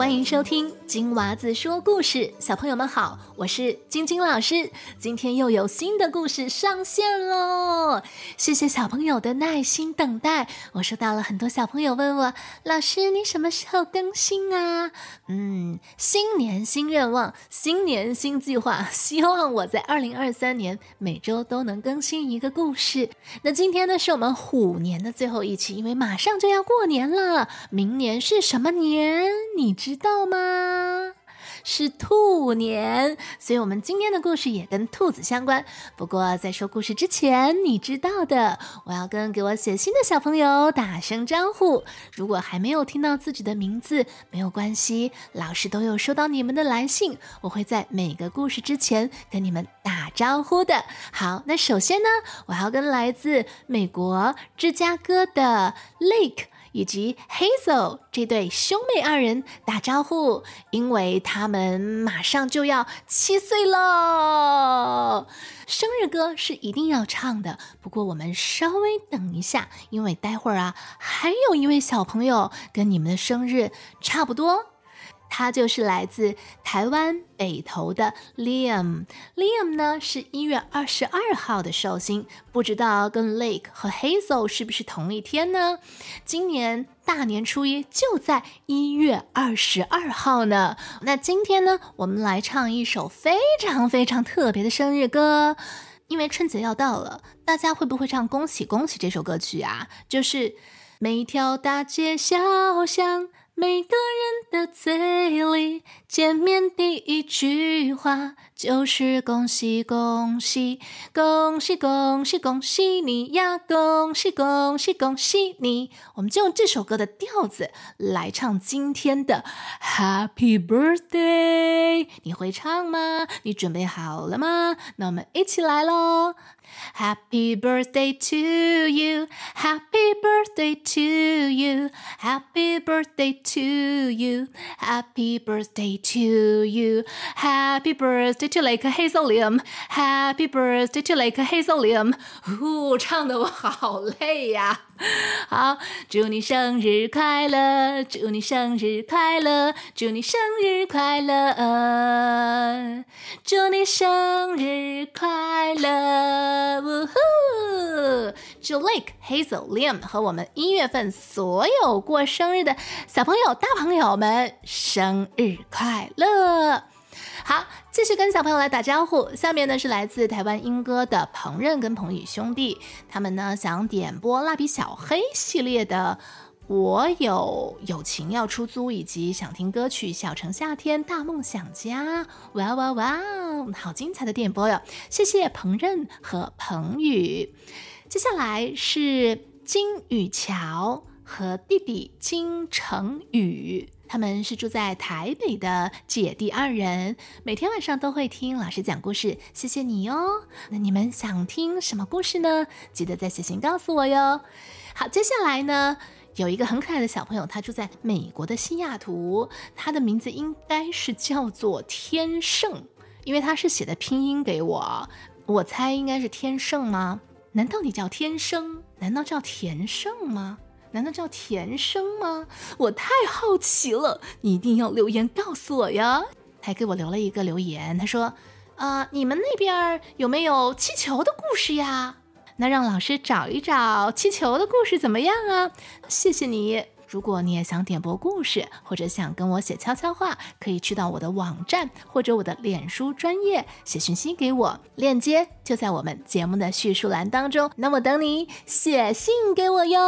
欢迎收听金娃子说故事，小朋友们好，我是晶晶老师。今天又有新的故事上线喽！谢谢小朋友的耐心等待。我收到了很多小朋友问我，老师你什么时候更新啊？嗯，新年新愿望，新年新计划，希望我在二零二三年每周都能更新一个故事。那今天呢，是我们虎年的最后一期，因为马上就要过年了。明年是什么年？你知？知道吗？是兔年，所以我们今天的故事也跟兔子相关。不过在说故事之前，你知道的，我要跟给我写信的小朋友打声招呼。如果还没有听到自己的名字，没有关系，老师都有收到你们的来信，我会在每个故事之前跟你们打招呼的。好，那首先呢，我要跟来自美国芝加哥的 Lake。以及 Hazel 这对兄妹二人打招呼，因为他们马上就要七岁喽。生日歌是一定要唱的，不过我们稍微等一下，因为待会儿啊，还有一位小朋友跟你们的生日差不多。他就是来自台湾北投的 Liam。Liam 呢是一月二十二号的寿星，不知道跟 Lake 和 Hazel 是不是同一天呢？今年大年初一就在一月二十二号呢。那今天呢，我们来唱一首非常非常特别的生日歌，因为春节要到了，大家会不会唱《恭喜恭喜》这首歌曲啊？就是每条大街小巷。每个人的嘴里，见面第一句话就是恭喜恭喜恭喜恭喜恭喜你呀！恭喜恭喜恭喜你！我们就用这首歌的调子来唱今天的 Happy Birthday。你会唱吗？你准备好了吗？那我们一起来喽！Happy birthday to you, happy birthday to you, happy birthday to you, happy birthday to you, happy birthday to Lake Hazelium, Happy birthday to Lake Hazelium！呜，唱的我好累呀！好，祝你生日快乐，祝你生日快乐，祝你生日快乐，祝你生日快乐！呜呼！祝 Lake Hazel Lim 和我们一月份所有过生日的小朋友、大朋友们生日快乐！好，继续跟小朋友来打招呼。下面呢是来自台湾英歌的彭任跟彭宇兄弟，他们呢想点播蜡笔小黑系列的《我有友情要出租》，以及想听歌曲《小城夏天大梦想家》。哇哇哇，好精彩的点播哟！谢谢彭任和彭宇。接下来是金宇桥和弟弟金成宇。他们是住在台北的姐弟二人，每天晚上都会听老师讲故事。谢谢你哦。那你们想听什么故事呢？记得再写信告诉我哟。好，接下来呢，有一个很可爱的小朋友，他住在美国的西雅图，他的名字应该是叫做天盛，因为他是写的拼音给我，我猜应该是天盛吗？难道你叫天生？难道叫田盛吗？难道叫田生吗？我太好奇了，你一定要留言告诉我呀！还给我留了一个留言，他说：“啊，你们那边有没有气球的故事呀？那让老师找一找气球的故事怎么样啊？谢谢你。”如果你也想点播故事，或者想跟我写悄悄话，可以去到我的网站或者我的脸书专业写讯息给我，链接就在我们节目的叙述栏当中。那我等你写信给我哟。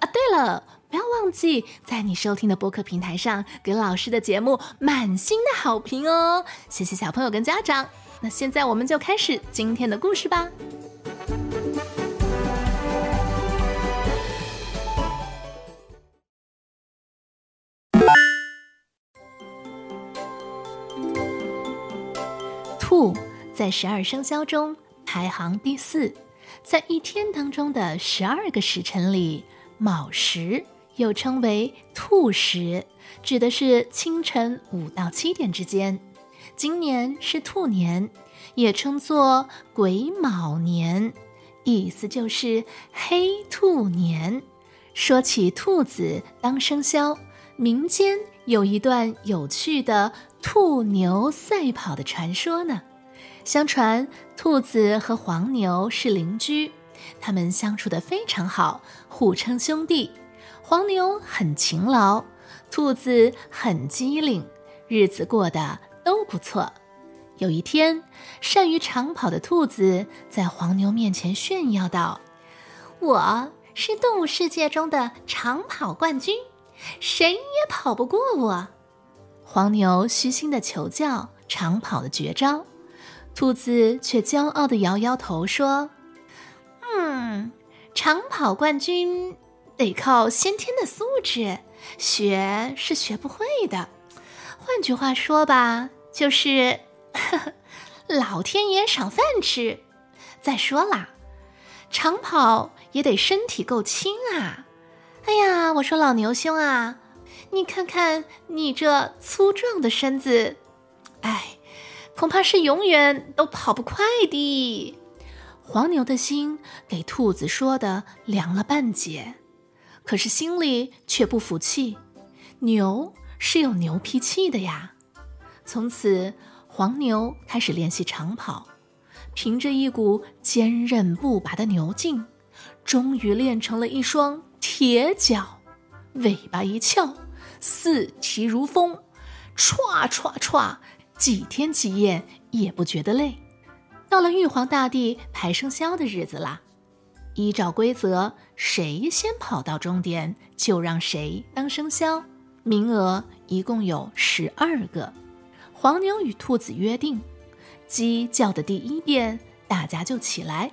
啊，对了，不要忘记在你收听的播客平台上给老师的节目满心的好评哦。谢谢小朋友跟家长。那现在我们就开始今天的故事吧。在十二生肖中排行第四，在一天当中的十二个时辰里，卯时又称为兔时，指的是清晨五到七点之间。今年是兔年，也称作癸卯年，意思就是黑兔年。说起兔子当生肖，民间有一段有趣的兔牛赛跑的传说呢。相传，兔子和黄牛是邻居，他们相处的非常好，互称兄弟。黄牛很勤劳，兔子很机灵，日子过得都不错。有一天，善于长跑的兔子在黄牛面前炫耀道：“我是动物世界中的长跑冠军，谁也跑不过我。”黄牛虚心的求教长跑的绝招，兔子却骄傲的摇摇头说：“嗯，长跑冠军得靠先天的素质，学是学不会的。换句话说吧，就是。”老天爷赏饭吃。再说啦，长跑也得身体够轻啊！哎呀，我说老牛兄啊，你看看你这粗壮的身子，哎，恐怕是永远都跑不快的。黄牛的心给兔子说的凉了半截，可是心里却不服气。牛是有牛脾气的呀。从此。黄牛开始练习长跑，凭着一股坚韧不拔的牛劲，终于练成了一双铁脚，尾巴一翘，四蹄如风，歘歘歘，几天几夜也不觉得累。到了玉皇大帝排生肖的日子啦，依照规则，谁先跑到终点，就让谁当生肖，名额一共有十二个。黄牛与兔子约定，鸡叫的第一遍，大家就起来，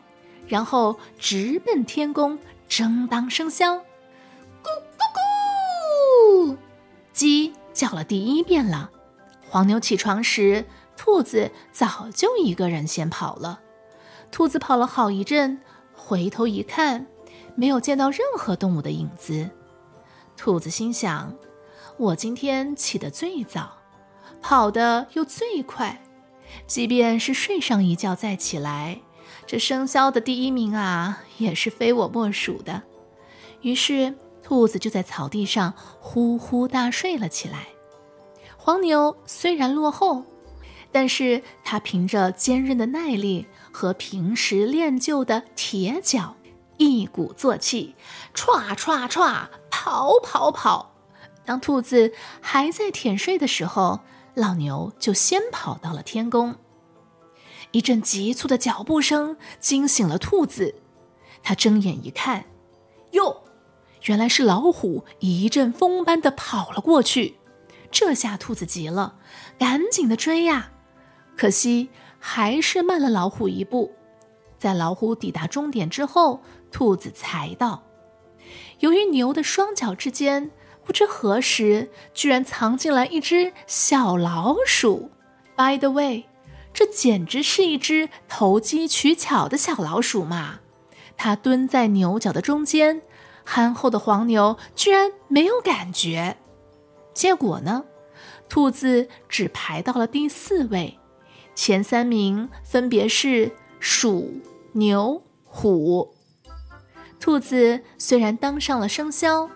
然后直奔天宫，争当生肖。咕咕咕！鸡叫了第一遍了。黄牛起床时，兔子早就一个人先跑了。兔子跑了好一阵，回头一看，没有见到任何动物的影子。兔子心想：我今天起得最早。跑得又最快，即便是睡上一觉再起来，这生肖的第一名啊，也是非我莫属的。于是，兔子就在草地上呼呼大睡了起来。黄牛虽然落后，但是他凭着坚韧的耐力和平时练就的铁脚，一鼓作气，歘歘歘，跑跑跑。当兔子还在舔睡的时候，老牛就先跑到了天宫，一阵急促的脚步声惊醒了兔子。他睁眼一看，哟，原来是老虎一阵风般的跑了过去。这下兔子急了，赶紧的追呀，可惜还是慢了老虎一步。在老虎抵达终点之后，兔子才到。由于牛的双脚之间。不知何时，居然藏进来一只小老鼠。By the way，这简直是一只投机取巧的小老鼠嘛！它蹲在牛角的中间，憨厚的黄牛居然没有感觉。结果呢，兔子只排到了第四位，前三名分别是鼠、牛、虎。兔子虽然当上了生肖。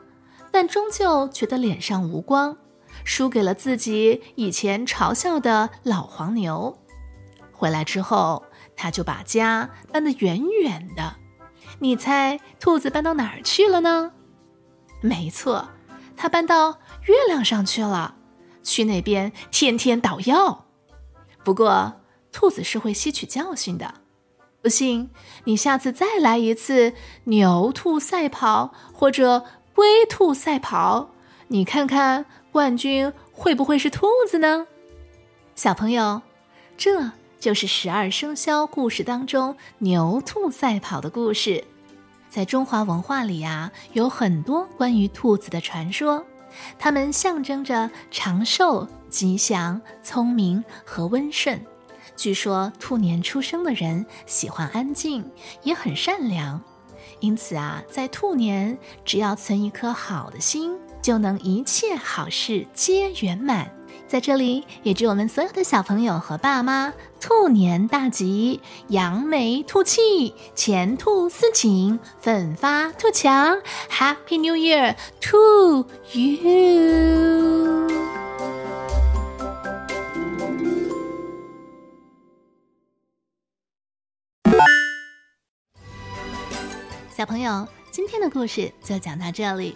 但终究觉得脸上无光，输给了自己以前嘲笑的老黄牛。回来之后，他就把家搬得远远的。你猜兔子搬到哪儿去了呢？没错，他搬到月亮上去了，去那边天天捣药。不过，兔子是会吸取教训的。不信，你下次再来一次牛兔赛跑，或者。龟兔赛跑，你看看冠军会不会是兔子呢？小朋友，这就是十二生肖故事当中牛兔赛跑的故事。在中华文化里呀，有很多关于兔子的传说，它们象征着长寿、吉祥、聪明和温顺。据说兔年出生的人喜欢安静，也很善良。因此啊，在兔年，只要存一颗好的心，就能一切好事皆圆满。在这里也祝我们所有的小朋友和爸妈兔年大吉扬眉吐气前兔似锦奋发图强。Happy new year to you 小朋友今天的故事就讲到这里。